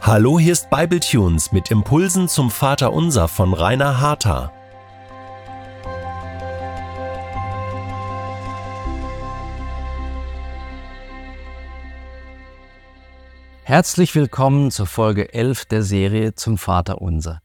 Hallo, hier ist Bibletunes mit Impulsen zum Vater Unser von Rainer Harter. Herzlich willkommen zur Folge 11 der Serie zum Vater Unser.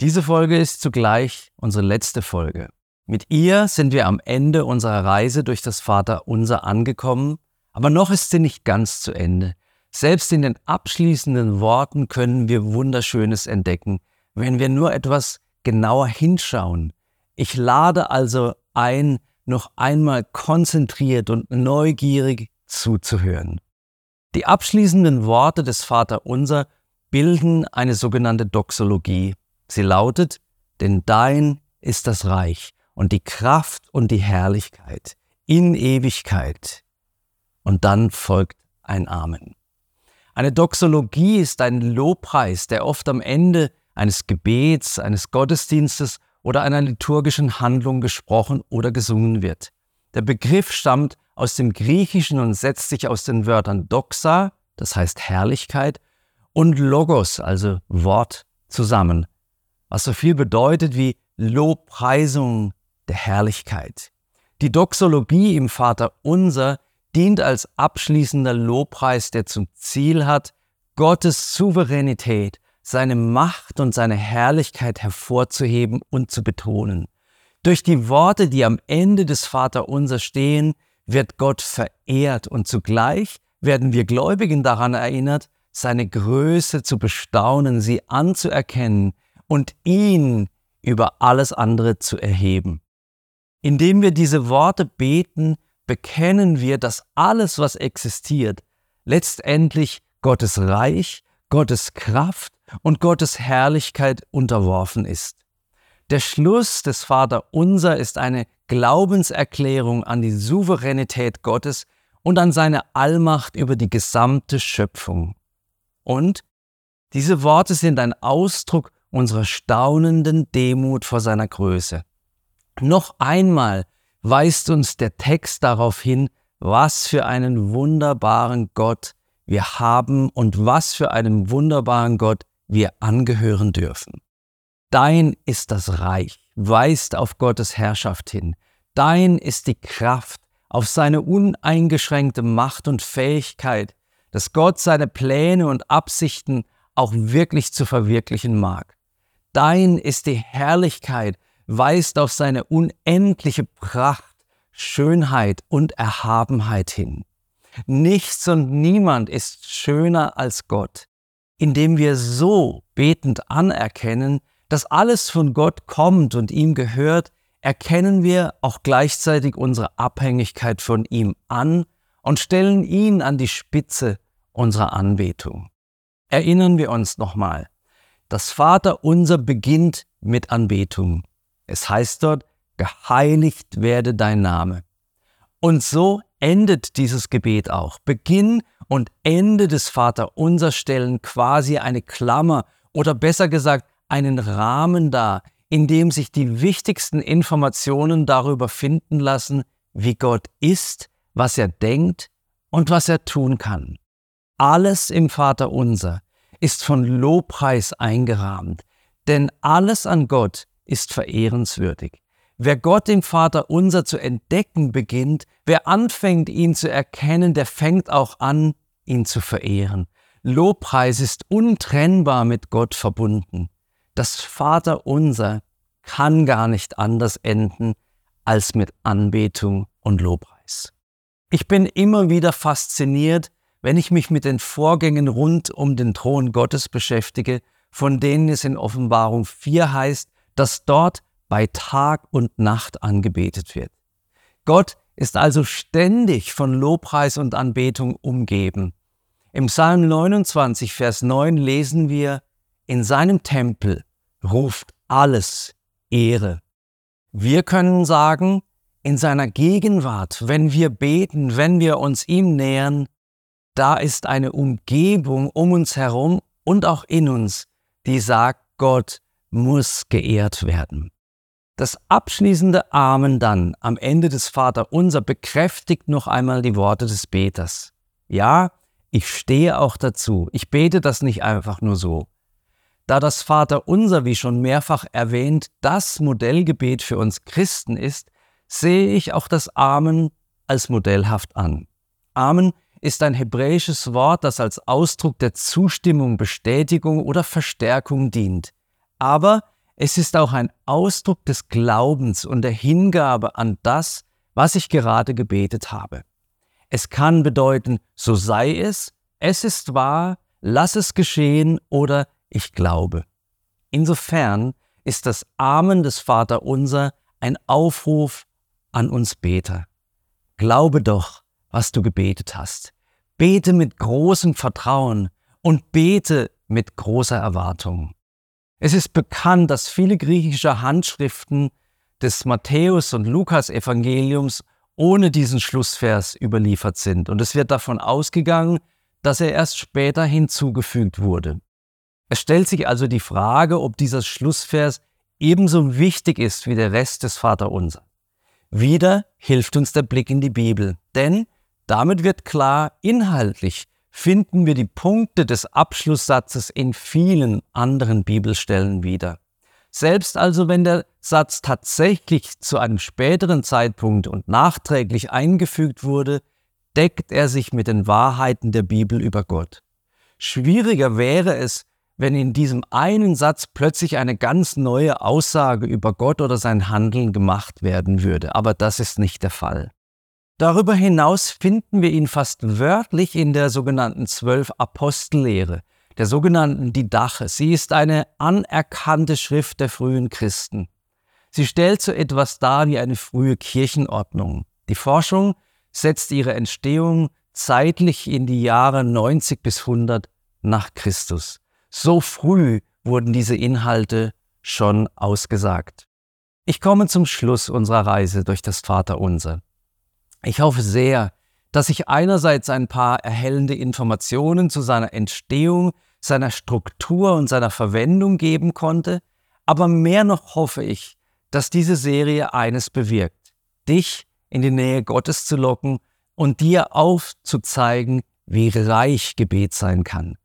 Diese Folge ist zugleich unsere letzte Folge. Mit ihr sind wir am Ende unserer Reise durch das Vater Unser angekommen, aber noch ist sie nicht ganz zu Ende. Selbst in den abschließenden Worten können wir Wunderschönes entdecken, wenn wir nur etwas genauer hinschauen. Ich lade also ein, noch einmal konzentriert und neugierig zuzuhören. Die abschließenden Worte des Vater Unser bilden eine sogenannte Doxologie. Sie lautet, denn dein ist das Reich und die Kraft und die Herrlichkeit in Ewigkeit. Und dann folgt ein Amen. Eine Doxologie ist ein Lobpreis, der oft am Ende eines Gebets, eines Gottesdienstes oder einer liturgischen Handlung gesprochen oder gesungen wird. Der Begriff stammt aus dem Griechischen und setzt sich aus den Wörtern Doxa, das heißt Herrlichkeit, und Logos, also Wort, zusammen, was so viel bedeutet wie Lobpreisung der Herrlichkeit. Die Doxologie im Vater Unser dient als abschließender Lobpreis, der zum Ziel hat, Gottes Souveränität, seine Macht und seine Herrlichkeit hervorzuheben und zu betonen. Durch die Worte, die am Ende des Vater Unser stehen, wird Gott verehrt und zugleich werden wir Gläubigen daran erinnert, seine Größe zu bestaunen, sie anzuerkennen und ihn über alles andere zu erheben. Indem wir diese Worte beten, bekennen wir, dass alles, was existiert, letztendlich Gottes Reich, Gottes Kraft und Gottes Herrlichkeit unterworfen ist. Der Schluss des Vater Unser ist eine Glaubenserklärung an die Souveränität Gottes und an seine Allmacht über die gesamte Schöpfung. Und diese Worte sind ein Ausdruck unserer staunenden Demut vor seiner Größe. Noch einmal weist uns der Text darauf hin, was für einen wunderbaren Gott wir haben und was für einen wunderbaren Gott wir angehören dürfen. Dein ist das Reich, weist auf Gottes Herrschaft hin. Dein ist die Kraft, auf seine uneingeschränkte Macht und Fähigkeit, dass Gott seine Pläne und Absichten auch wirklich zu verwirklichen mag. Dein ist die Herrlichkeit, weist auf seine unendliche Pracht, Schönheit und Erhabenheit hin. Nichts und niemand ist schöner als Gott, indem wir so betend anerkennen, dass alles von Gott kommt und ihm gehört, erkennen wir auch gleichzeitig unsere Abhängigkeit von ihm an und stellen ihn an die Spitze unserer Anbetung. Erinnern wir uns nochmal, das Vater unser beginnt mit Anbetung. Es heißt dort, geheiligt werde dein Name. Und so endet dieses Gebet auch. Beginn und Ende des Vater unser stellen quasi eine Klammer oder besser gesagt einen Rahmen dar, in dem sich die wichtigsten Informationen darüber finden lassen, wie Gott ist, was er denkt und was er tun kann. Alles im Vater unser ist von Lobpreis eingerahmt, denn alles an Gott ist verehrenswürdig. Wer Gott im Vater unser zu entdecken beginnt, wer anfängt, ihn zu erkennen, der fängt auch an, ihn zu verehren. Lobpreis ist untrennbar mit Gott verbunden das Vaterunser kann gar nicht anders enden als mit Anbetung und Lobpreis. Ich bin immer wieder fasziniert, wenn ich mich mit den Vorgängen rund um den Thron Gottes beschäftige, von denen es in Offenbarung 4 heißt, dass dort bei Tag und Nacht angebetet wird. Gott ist also ständig von Lobpreis und Anbetung umgeben. Im Psalm 29, Vers 9 lesen wir, in seinem Tempel ruft alles Ehre. Wir können sagen, in seiner Gegenwart, wenn wir beten, wenn wir uns ihm nähern, da ist eine Umgebung um uns herum und auch in uns, die sagt, Gott muss geehrt werden. Das abschließende Amen dann am Ende des Vater unser bekräftigt noch einmal die Worte des Beters. Ja, ich stehe auch dazu. Ich bete das nicht einfach nur so. Da das Vater unser, wie schon mehrfach erwähnt, das Modellgebet für uns Christen ist, sehe ich auch das Amen als modellhaft an. Amen ist ein hebräisches Wort, das als Ausdruck der Zustimmung, Bestätigung oder Verstärkung dient. Aber es ist auch ein Ausdruck des Glaubens und der Hingabe an das, was ich gerade gebetet habe. Es kann bedeuten, so sei es, es ist wahr, lass es geschehen oder ich glaube. Insofern ist das Amen des Vaterunser ein Aufruf an uns Beter. Glaube doch, was du gebetet hast. Bete mit großem Vertrauen und bete mit großer Erwartung. Es ist bekannt, dass viele griechische Handschriften des Matthäus- und Lukas-Evangeliums ohne diesen Schlussvers überliefert sind. Und es wird davon ausgegangen, dass er erst später hinzugefügt wurde. Es stellt sich also die Frage, ob dieser Schlussvers ebenso wichtig ist wie der Rest des Vaterunser. Wieder hilft uns der Blick in die Bibel, denn damit wird klar, inhaltlich finden wir die Punkte des Abschlusssatzes in vielen anderen Bibelstellen wieder. Selbst also wenn der Satz tatsächlich zu einem späteren Zeitpunkt und nachträglich eingefügt wurde, deckt er sich mit den Wahrheiten der Bibel über Gott. Schwieriger wäre es, wenn in diesem einen Satz plötzlich eine ganz neue Aussage über Gott oder sein Handeln gemacht werden würde. Aber das ist nicht der Fall. Darüber hinaus finden wir ihn fast wörtlich in der sogenannten Zwölf Apostellehre, der sogenannten Didache. Sie ist eine anerkannte Schrift der frühen Christen. Sie stellt so etwas dar wie eine frühe Kirchenordnung. Die Forschung setzt ihre Entstehung zeitlich in die Jahre 90 bis 100 nach Christus. So früh wurden diese Inhalte schon ausgesagt. Ich komme zum Schluss unserer Reise durch das Vaterunser. Ich hoffe sehr, dass ich einerseits ein paar erhellende Informationen zu seiner Entstehung, seiner Struktur und seiner Verwendung geben konnte, aber mehr noch hoffe ich, dass diese Serie eines bewirkt, dich in die Nähe Gottes zu locken und dir aufzuzeigen, wie reich Gebet sein kann.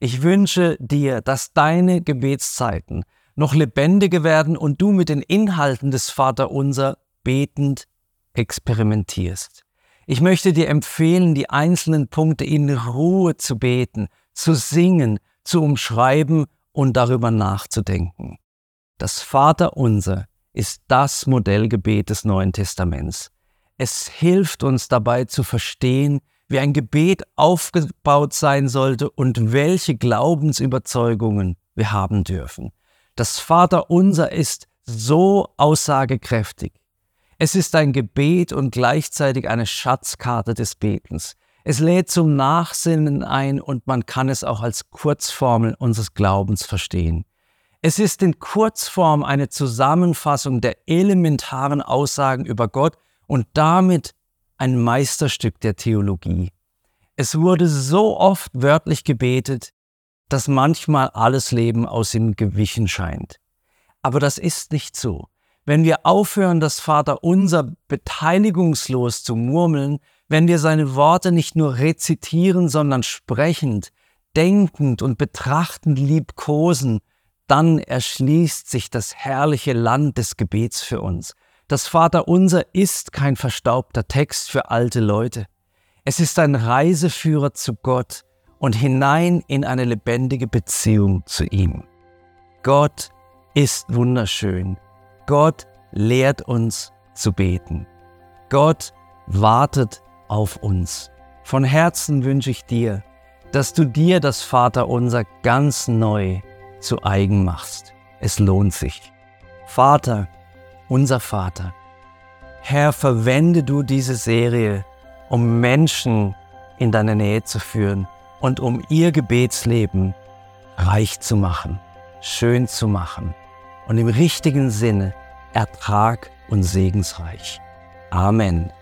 Ich wünsche dir, dass deine Gebetszeiten noch lebendiger werden und du mit den Inhalten des Vaterunser betend experimentierst. Ich möchte dir empfehlen, die einzelnen Punkte in Ruhe zu beten, zu singen, zu umschreiben und darüber nachzudenken. Das Vaterunser ist das Modellgebet des Neuen Testaments. Es hilft uns dabei zu verstehen, wie ein Gebet aufgebaut sein sollte und welche Glaubensüberzeugungen wir haben dürfen. Das Vaterunser ist so aussagekräftig. Es ist ein Gebet und gleichzeitig eine Schatzkarte des Betens. Es lädt zum Nachsinnen ein und man kann es auch als Kurzformel unseres Glaubens verstehen. Es ist in Kurzform eine Zusammenfassung der elementaren Aussagen über Gott und damit ein Meisterstück der Theologie. Es wurde so oft wörtlich gebetet, dass manchmal alles Leben aus ihm gewichen scheint. Aber das ist nicht so. Wenn wir aufhören, das Vaterunser beteiligungslos zu murmeln, wenn wir seine Worte nicht nur rezitieren, sondern sprechend, denkend und betrachtend liebkosen, dann erschließt sich das herrliche Land des Gebets für uns. Das Vaterunser ist kein verstaubter Text für alte Leute. Es ist ein Reiseführer zu Gott und hinein in eine lebendige Beziehung zu ihm. Gott ist wunderschön. Gott lehrt uns zu beten. Gott wartet auf uns. Von Herzen wünsche ich dir, dass du dir das Vaterunser ganz neu zu eigen machst. Es lohnt sich. Vater, unser Vater. Herr, verwende du diese Serie, um Menschen in deine Nähe zu führen und um ihr Gebetsleben reich zu machen, schön zu machen und im richtigen Sinne Ertrag und segensreich. Amen.